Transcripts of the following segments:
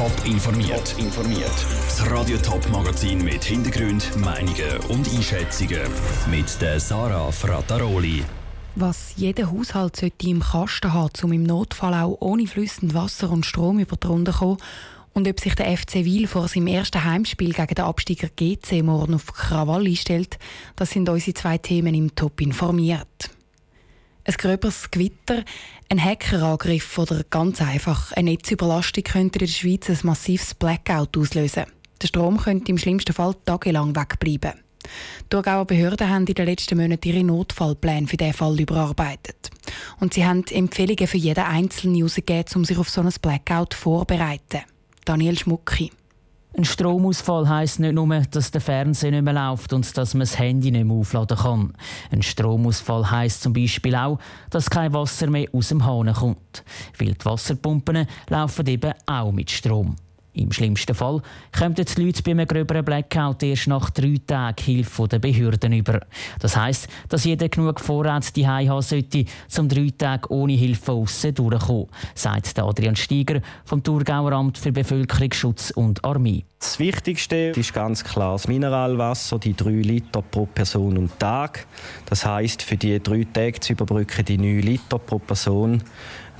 Top informiert. informiert. Das Radio Top Magazin mit Hintergrund, Meinungen und Einschätzungen mit der Sarah Frataroli. Was jeder Haushalt sollte im Kasten haben, um im Notfall auch ohne flüssend Wasser und Strom über die Runde zu kommen und ob sich der FC Wiel vor seinem ersten Heimspiel gegen den Absteiger GC morgen auf Krawall einstellt, das sind unsere zwei Themen im Top informiert. Ein gröberes Gewitter, ein Hackerangriff oder ganz einfach eine Netzüberlastung könnte in der Schweiz ein massives Blackout auslösen. Der Strom könnte im schlimmsten Fall tagelang wegbleiben. Die Thurgauer Behörden haben in den letzten Monaten ihre Notfallpläne für diesen Fall überarbeitet. Und sie haben Empfehlungen für jeden Einzelnen herausgegeben, um sich auf so ein Blackout vorzubereiten. Daniel Schmucki. Ein Stromausfall heisst nicht nur, dass der Fernseher nicht mehr läuft und dass man das Handy nicht mehr aufladen kann. Ein Stromausfall heisst zum Beispiel auch, dass kein Wasser mehr aus dem Hahn kommt. Weil die Wasserpumpen laufen eben auch mit Strom. Im schlimmsten Fall kommen die Leute bei einem gröberen Blackout erst nach drei Tagen Hilfe der Behörden über. Das heisst, dass jeder genug Vorrat die haben sollte, um drei Tage ohne Hilfe aussen durchzukommen, sagt Adrian Steiger vom Thurgauer Amt für Bevölkerungsschutz und Armee. Das Wichtigste ist ganz klar das Mineralwasser, die drei Liter pro Person und Tag. Das heisst, für die drei Tage zu überbrücken, die 9 Liter pro Person.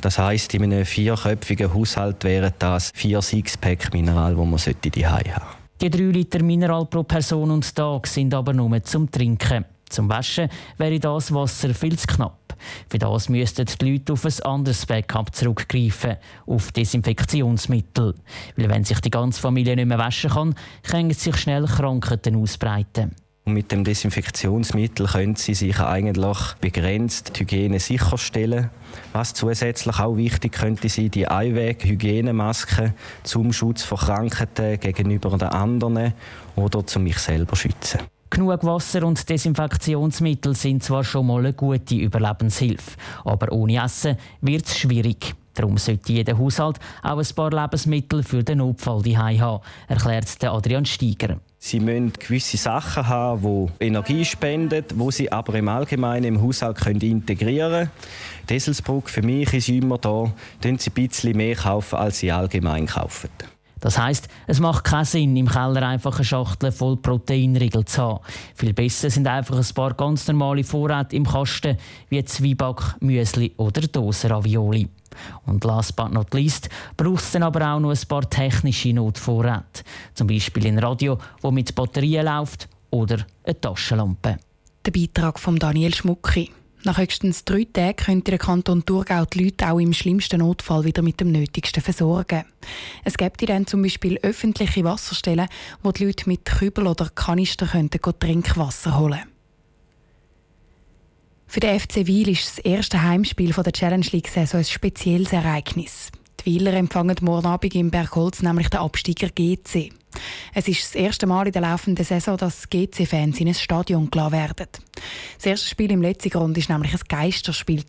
Das heißt, in einem vierköpfigen Haushalt wären das vier Sixpack Mineral, die man die haben sollte. Die drei Liter Mineral pro Person und Tag sind aber nur zum Trinken. Zum Waschen wäre das Wasser viel zu knapp. Für das müssten die Leute auf ein anderes Backup zurückgreifen, auf Desinfektionsmittel. Weil wenn sich die ganze Familie nicht mehr waschen kann, können sich schnell Krankheiten ausbreiten. Mit dem Desinfektionsmittel können Sie sich eigentlich begrenzt die Hygiene sicherstellen. Was zusätzlich auch wichtig könnte sein, die Einweg-Hygienemaske zum Schutz vor Krankheiten gegenüber den anderen oder zum mich selber schützen. Genug Wasser und Desinfektionsmittel sind zwar schon mal eine gute Überlebenshilfe, aber ohne Essen wird es schwierig. Darum sollte jeder Haushalt auch ein paar Lebensmittel für den Notfall haben, erklärt Adrian Steiger. Sie müssen gewisse Sachen haben, die Energie spenden, wo sie aber im Allgemeinen im Haushalt können integrieren können. Desselsbrück für mich ist immer da, können sie ein bisschen mehr kaufen, als sie allgemein kaufen. Das heißt, es macht keinen Sinn, im Keller einfach eine Schachtel voll Proteinriegel zu haben. Viel besser sind einfach ein paar ganz normale Vorräte im Kasten, wie Zwieback, Müsli oder Dosenravioli. Und last but not least braucht es dann aber auch noch ein paar technische Notvorräte. Zum Beispiel ein Radio, das mit Batterien läuft oder eine Taschenlampe. Der Beitrag von Daniel Schmucki. Nach höchstens drei Tagen könnte der Kanton Thurgau die Leute auch im schlimmsten Notfall wieder mit dem Nötigsten versorgen. Es gibt dann zum Beispiel öffentliche Wasserstellen, wo die Leute mit Kübel oder Kanister könnten Trinkwasser holen könnten. Für den FC Wiel ist das erste Heimspiel der Challenge League-Saison ein spezielles Ereignis. Die Wieler empfangen morgen Abend im Bergholz nämlich den Absteiger GC. Es ist das erste Mal in der laufenden Saison, dass GC-Fans in ein Stadion gelassen werden. Das erste Spiel im letzten Grund war nämlich ein Geisterspiel.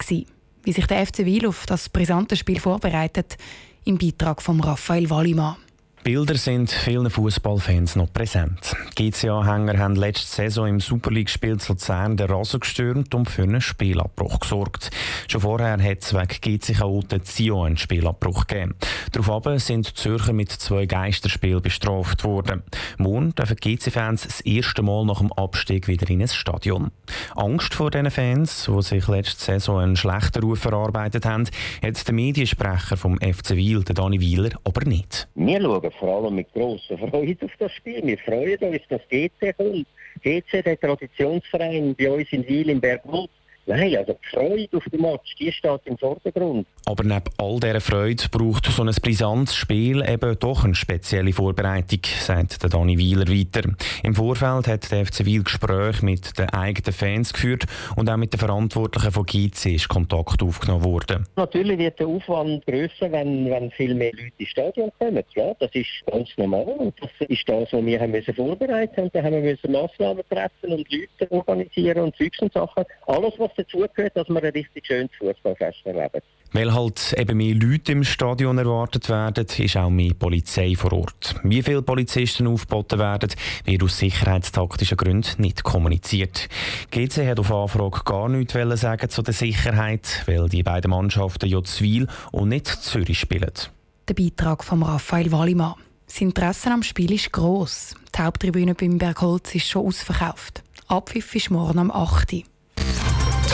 Wie sich der FC Wiel auf das brisante Spiel vorbereitet, im Beitrag von Raphael Wallimann. Bilder sind vielen Fußballfans noch präsent. GC-Anhänger haben letzte Saison im Super League-Spiel zu Luzern den Rasen gestürmt und für einen Spielabbruch gesorgt. Schon vorher hat es wegen GC-Chaoten Zion einen Spielabbruch gegeben. Daraufhin sind Zürcher mit zwei Geisterspielen bestraft worden. Morgen dürfen GC-Fans das erste Mal nach dem Abstieg wieder in ein Stadion. Angst vor diesen Fans, die sich letzte Saison einen schlechten Ruf verarbeitet haben, hat der Mediensprecher vom FC Wiel, Dani Wieler, aber nicht. Wir schauen vor allem mit grosser Freude auf das Spiel. Wir freuen uns, dass GC kommt. GC, der Traditionsverein bei uns in Wiel im Bergwald, Nein, also die Freude auf dem Match, die steht im Vordergrund. Aber neben all dieser Freude braucht so ein brisantes Spiel eben doch eine spezielle Vorbereitung, sagt der Dani Wieler weiter. Im Vorfeld hat der FC Wiel Gespräche mit den eigenen Fans geführt und auch mit den Verantwortlichen von GC ist Kontakt aufgenommen worden. Natürlich wird der Aufwand grösser, wenn, wenn viel mehr Leute ins Stadion kommen. Ja, das ist ganz normal und das ist das, was wir haben müssen vorbereiten mussten. Da haben wir müssen Massnahmen treffen und Leute organisieren und Zeugs und Sachen. Alles, was was dazugehört, dass wir ein richtig schönes Fußballfest erleben. Weil halt eben mehr Leute im Stadion erwartet werden, ist auch mehr Polizei vor Ort. Wie viele Polizisten aufgeboten werden, wird aus sicherheitstaktischen Gründen nicht kommuniziert. GC hat auf Anfrage gar nichts sagen zu der Sicherheit, weil die beiden Mannschaften ja Zwil und nicht Zürich spielen. Der Beitrag von Raphael Wallimann. Das Interesse am Spiel ist gross. Die Haupttribüne beim Bergholz ist schon ausverkauft. Abpfiff ist morgen am 8. Uhr.